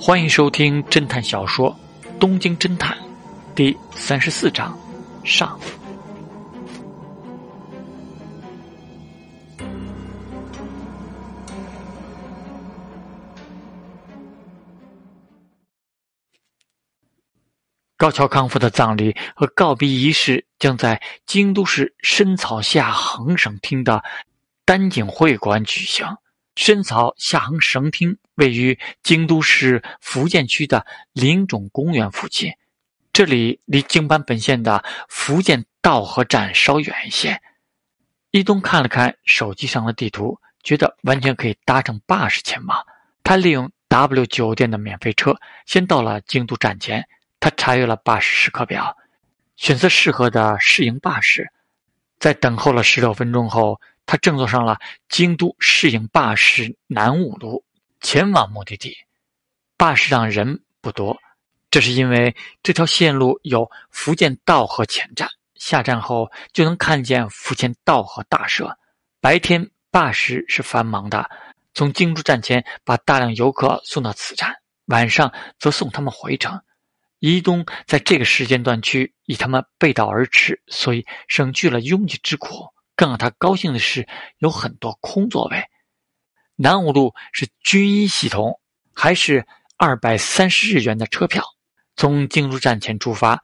欢迎收听侦探小说《东京侦探》第三十四章上。高桥康夫的葬礼和告别仪式将在京都市深草下横省厅的丹景会馆举行。深草下恒绳厅位于京都市福建区的林种公园附近，这里离京阪本线的福建道河站稍远一些。伊东看了看手机上的地图，觉得完全可以搭乘巴士前往。他利用 W 酒店的免费车，先到了京都站前。他查阅了巴士时刻表，选择适合的试营巴士。在等候了十六分钟后，他乘坐上了京都试营巴士南五路，前往目的地。巴士上人不多，这是因为这条线路有福建道和前站，下站后就能看见福建道和大社。白天巴士是繁忙的，从京都站前把大量游客送到此站，晚上则送他们回城。伊东在这个时间段去，以他们背道而驰，所以省去了拥挤之苦。更让他高兴的是，有很多空座位。南五路是军医系统，还是二百三十日元的车票。从京都站前出发，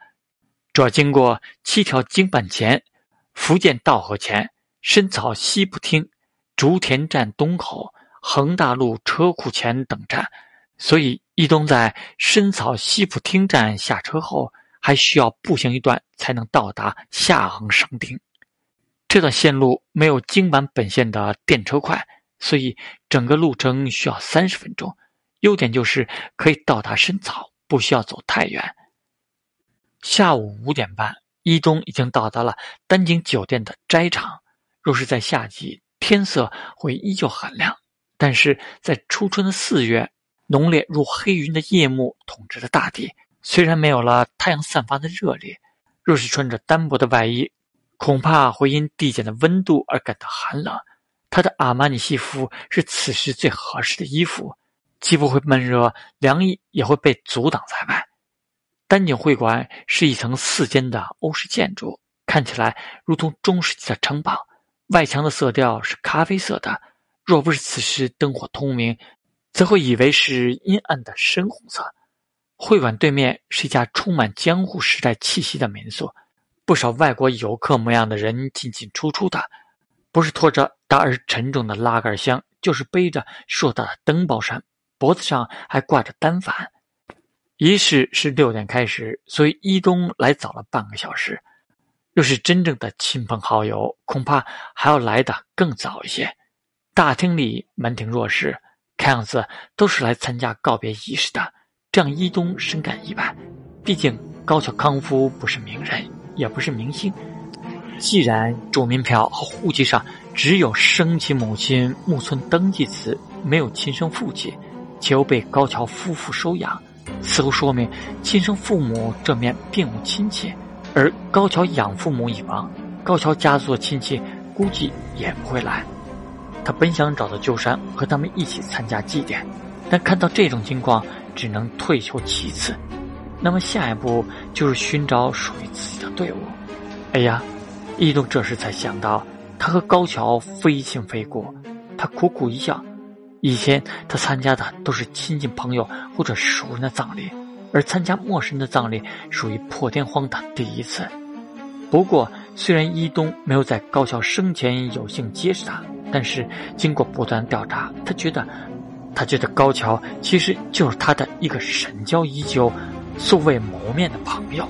主要经过七条京阪前、福建道河前、深草西部町、竹田站东口、横大路车库前等站。所以，一东在深草西浦町站下车后，还需要步行一段才能到达下横省町。这段线路没有京阪本线的电车快，所以整个路程需要三十分钟。优点就是可以到达深草，不需要走太远。下午五点半，伊东已经到达了丹景酒店的斋场。若是在夏季，天色会依旧很亮，但是在初春的四月。浓烈如黑云的夜幕统治着大地，虽然没有了太阳散发的热烈，若是穿着单薄的外衣，恐怕会因递减的温度而感到寒冷。他的阿玛尼西服是此时最合适的衣服，既不会闷热，凉意也会被阻挡在外。丹景会馆是一层四间的欧式建筑，看起来如同中世纪的城堡，外墙的色调是咖啡色的。若不是此时灯火通明，则会以为是阴暗的深红色。会馆对面是一家充满江户时代气息的民宿，不少外国游客模样的人进进出出的，不是拖着大而沉重的拉杆箱，就是背着硕大的登包山，脖子上还挂着单反。仪式是六点开始，所以伊东来早了半个小时。若是真正的亲朋好友，恐怕还要来的更早一些。大厅里门庭若市。看样子都是来参加告别仪式的，这让伊东深感意外。毕竟高桥康夫不是名人，也不是明星。既然住民票和户籍上只有生其母亲木村登记词，没有亲生父亲，且又被高桥夫妇收养，似乎说明亲生父母这面并无亲戚。而高桥养父母已亡，高桥家族的亲戚估计也不会来。他本想找到鸠山和他们一起参加祭典，但看到这种情况，只能退求其次。那么下一步就是寻找属于自己的队伍。哎呀，伊东这时才想到，他和高桥非亲非故。他苦苦一笑。以前他参加的都是亲戚朋友或者熟人的葬礼，而参加陌生的葬礼属于破天荒的第一次。不过，虽然伊东没有在高桥生前有幸结识他。但是经过不断调查，他觉得，他觉得高桥其实就是他的一个深交已久、素未谋面的朋友。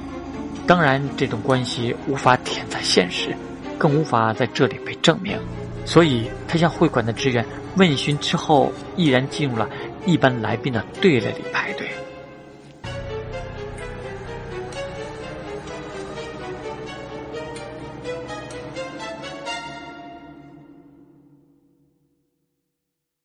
当然，这种关系无法体现在现实，更无法在这里被证明。所以，他向会馆的职员问询之后，毅然进入了一般来宾的队列里排队。